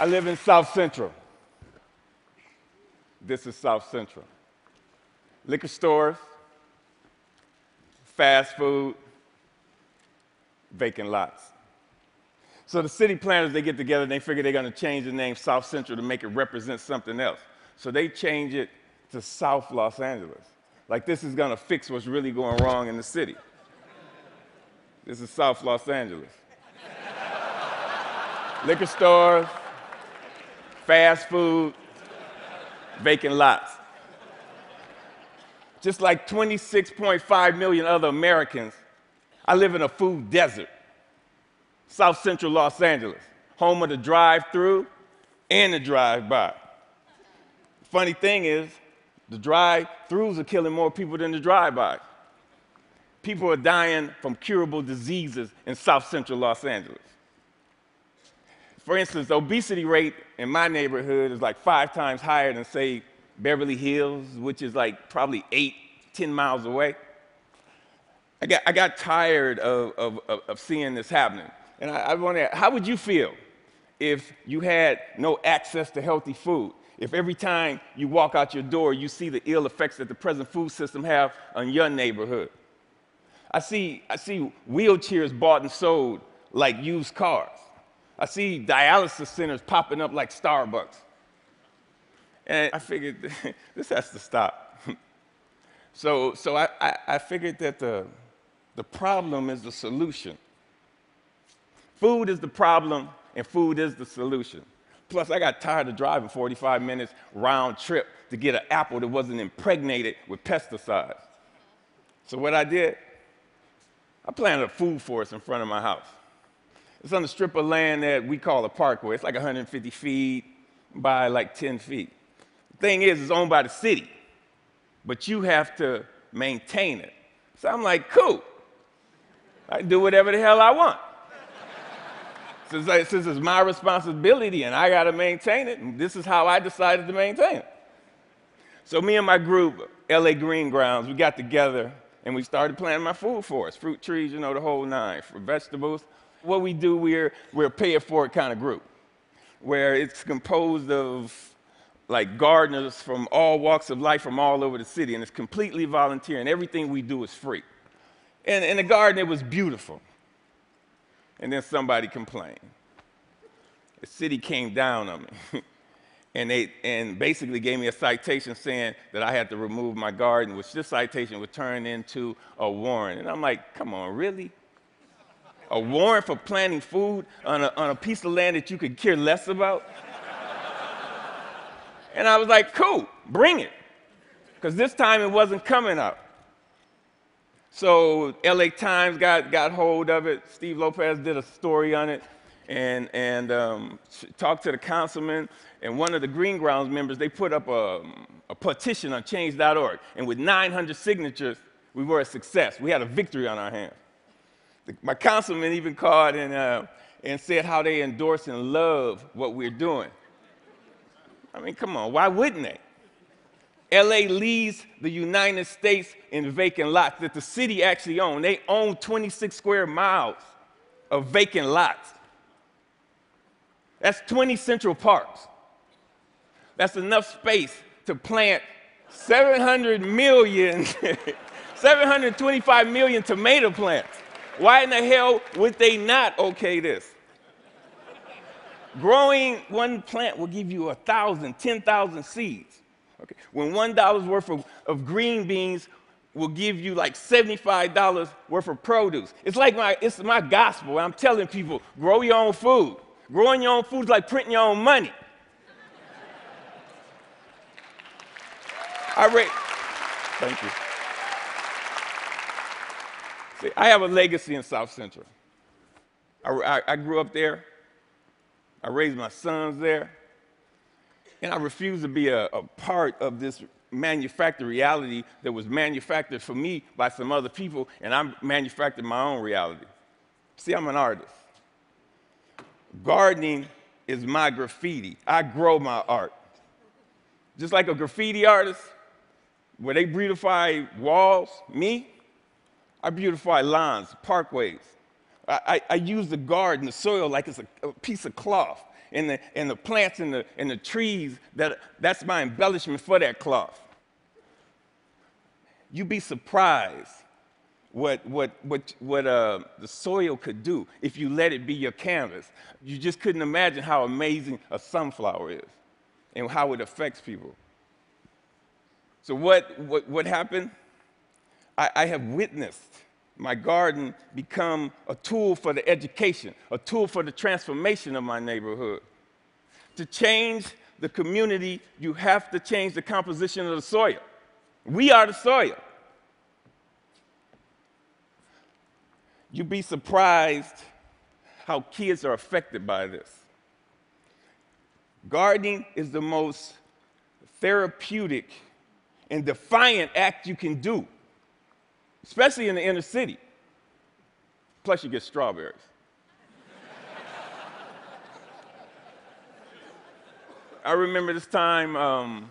I live in South Central. This is South Central. Liquor stores, fast food, vacant lots. So the city planners, they get together and they figure they're to change the name South Central to make it represent something else. So they change it to South Los Angeles. Like this is to fix what's really going wrong in the city. This is South Los Angeles. Liquor stores, fast food, vacant lots. Just like 26.5 million other Americans, I live in a food desert. South Central Los Angeles, home of the drive through and the drive by. Funny thing is, the drive throughs are killing more people than the drive by. People are dying from curable diseases in South Central Los Angeles. For instance, the obesity rate in my neighborhood is like five times higher than, say, Beverly Hills, which is like probably eight, ten miles away. I got, I got tired of, of, of seeing this happening. And I, I wonder, how would you feel if you had no access to healthy food? If every time you walk out your door, you see the ill effects that the present food system have on your neighborhood? I see, I see wheelchairs bought and sold like used cars. I see dialysis centers popping up like Starbucks. And I figured this has to stop. so so I, I, I figured that the, the problem is the solution. Food is the problem, and food is the solution. Plus, I got tired of driving 45 minutes round trip to get an apple that wasn't impregnated with pesticides. So, what I did, I planted a food forest in front of my house. It's on a strip of land that we call a parkway. It's like 150 feet by like 10 feet. The thing is, it's owned by the city, but you have to maintain it. So I'm like, cool. I do whatever the hell I want since, since it's my responsibility and I got to maintain it, and this is how I decided to maintain it. So me and my group, LA Green Grounds, we got together and we started planting my food forest, fruit trees, you know, the whole nine, for vegetables. What we do, we're, we're pay it forward kind of group, where it's composed of like gardeners from all walks of life from all over the city, and it's completely volunteer, and everything we do is free. And in the garden, it was beautiful and then somebody complained. The city came down on me. and they and basically gave me a citation saying that I had to remove my garden, which this citation would turn into a warrant. And I'm like, come on, really? A warrant for planting food on a, on a piece of land that you could care less about? and I was like, cool, bring it. Because this time it wasn't coming out. So LA Times got, got hold of it. Steve Lopez did a story on it and, and um, talked to the councilman. And one of the Green Grounds members, they put up a, a petition on change.org. And with 900 signatures, we were a success. We had a victory on our hands. My councilman even called and, uh, and said how they endorse and love what we're doing. I mean, come on, why wouldn't they? LA leads the United States in vacant lots that the city actually owns. They own 26 square miles of vacant lots. That's 20 Central Parks. That's enough space to plant 700 million, 725 million tomato plants. Why in the hell would they not okay this? Growing one plant will give you a thousand, ten thousand seeds. Okay. When $1 dollar's worth of, of green beans will give you like $75 worth of produce. It's like my, it's my gospel. I'm telling people, grow your own food. Growing your own food is like printing your own money. I thank you. See, I have a legacy in South Central. I, I, I grew up there. I raised my sons there. And I refuse to be a, a part of this manufactured reality that was manufactured for me by some other people, and I'm manufacturing my own reality. See, I'm an artist. Gardening is my graffiti. I grow my art. Just like a graffiti artist, where they beautify walls, me, I beautify lawns, parkways. I, I, I use the garden, the soil, like it's a, a piece of cloth and the, and the plants and the, and the trees, that, that's my embellishment for that cloth. You'd be surprised what, what, what, what uh, the soil could do if you let it be your canvas. You just couldn't imagine how amazing a sunflower is and how it affects people. So, what, what, what happened? I, I have witnessed my garden become a tool for the education, a tool for the transformation of my neighborhood. To change the community, you have to change the composition of the soil. We are the soil. You'd be surprised how kids are affected by this. Gardening is the most therapeutic and defiant act you can do, especially in the inner city. Plus, you get strawberries. I remember this time um,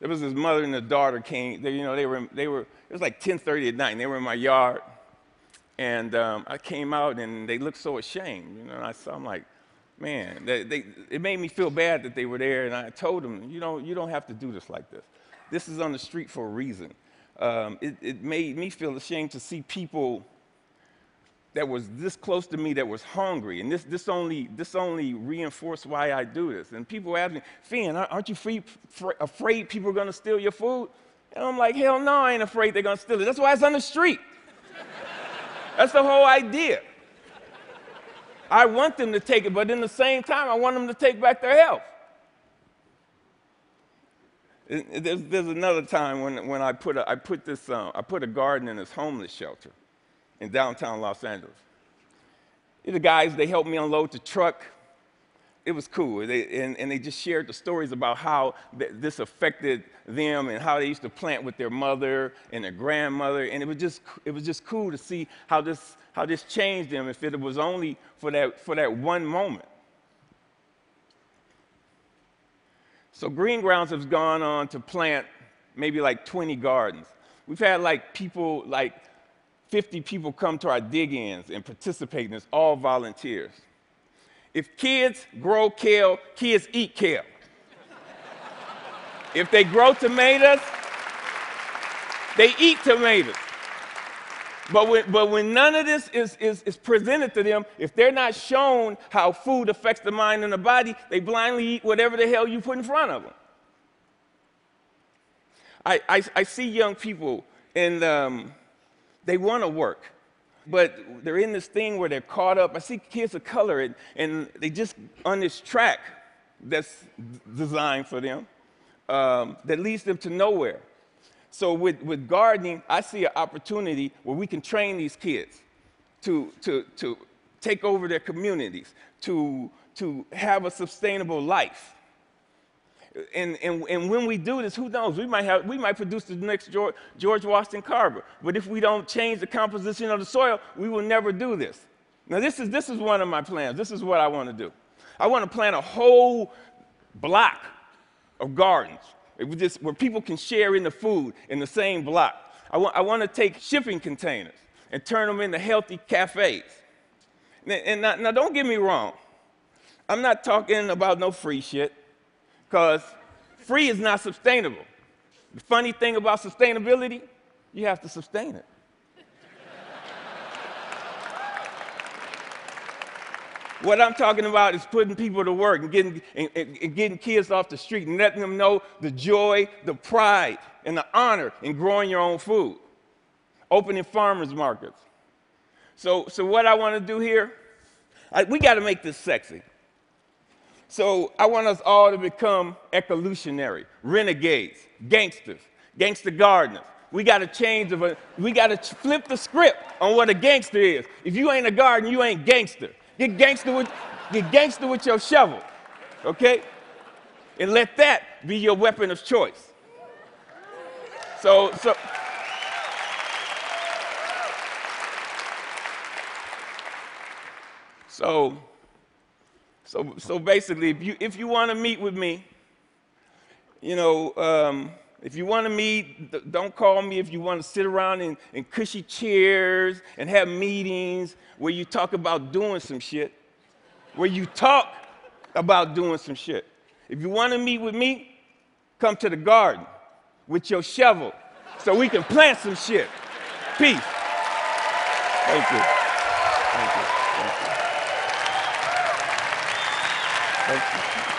there was this mother and a daughter came. They, you know, they were they were. It was like 10:30 at night, and they were in my yard. And um, I came out, and they looked so ashamed. You know, and I saw. I'm like, man, they, they, it made me feel bad that they were there. And I told them, you know, you don't have to do this like this. This is on the street for a reason. Um, it, it made me feel ashamed to see people that was this close to me that was hungry. And this, this, only, this only reinforced why I do this. And people ask me, Finn, aren't you free, fr- afraid people are going to steal your food? And I'm like, hell no, I ain't afraid they're going to steal it. That's why it's on the street. That's the whole idea. I want them to take it, but in the same time, I want them to take back their health. There's, there's another time when, when I, put a, I, put this, uh, I put a garden in this homeless shelter in downtown Los Angeles. The guys, they helped me unload the truck. It was cool. They, and, and, they just shared the stories about how th- this affected them and how they used to plant with their mother and their grandmother. And it was just, it was just cool to see how this, how this changed them if it was only for that, for that one moment. So Green Grounds has gone on to plant maybe like 20 gardens. We've had like people, like 50 people come to our dig-ins and participate in this, all volunteers. If kids grow kale, kids eat kale. if they grow tomatoes, they eat tomatoes. But when, but when none of this is, is, is presented to them, if they're not shown how food affects the mind and the body, they blindly eat whatever the hell you put in front of them. I, I, I see young people and um, they want to work, but they're in this thing where they're caught up. I see kids of color and, and they just on this track that's designed for them um, that leads them to nowhere. So with, with gardening, I see an opportunity where we can train these kids to, to, to take over their communities, to, to have a sustainable life. And, and, and when we do this, who knows? We might, have, we might produce the next George, George Washington Carver. But if we don't change the composition of the soil, we will never do this. Now, this is, this is one of my plans. This is what I want to do. I want to plant a whole block of gardens just, where people can share in the food in the same block. I want, I want to take shipping containers and turn them into healthy cafes. And, and now, now, don't get me wrong. I'm not talking about no free shit, because free is not sustainable. The funny thing about sustainability, you have to sustain it. What I'm talking about is putting people to work and getting, and, and getting kids off the street and letting them know the joy, the pride, and the honor in growing your own food. Opening farmers markets. So, so what I want to do here, I, we got to make this sexy. So I want us all to become ecolutionary, renegades, gangsters, gangster gardeners. We got to change the, we got to flip the script on what a gangster is. If you ain't a gardener, you ain't gangster. Get gangster with, get gangster with your shovel, okay? And let that be your weapon of choice. So, so. So, so, so basically, if you, if you want to meet with me, you know, um, if you want to meet, don't call me if you want to sit around in, in cushy chairs and have meetings where you talk about doing some shit, where you talk about doing some shit. If you want to meet with me, come to the garden with your shovel so we can plant some shit. Peace. Thank you. Thank you. Thank you. Thank you.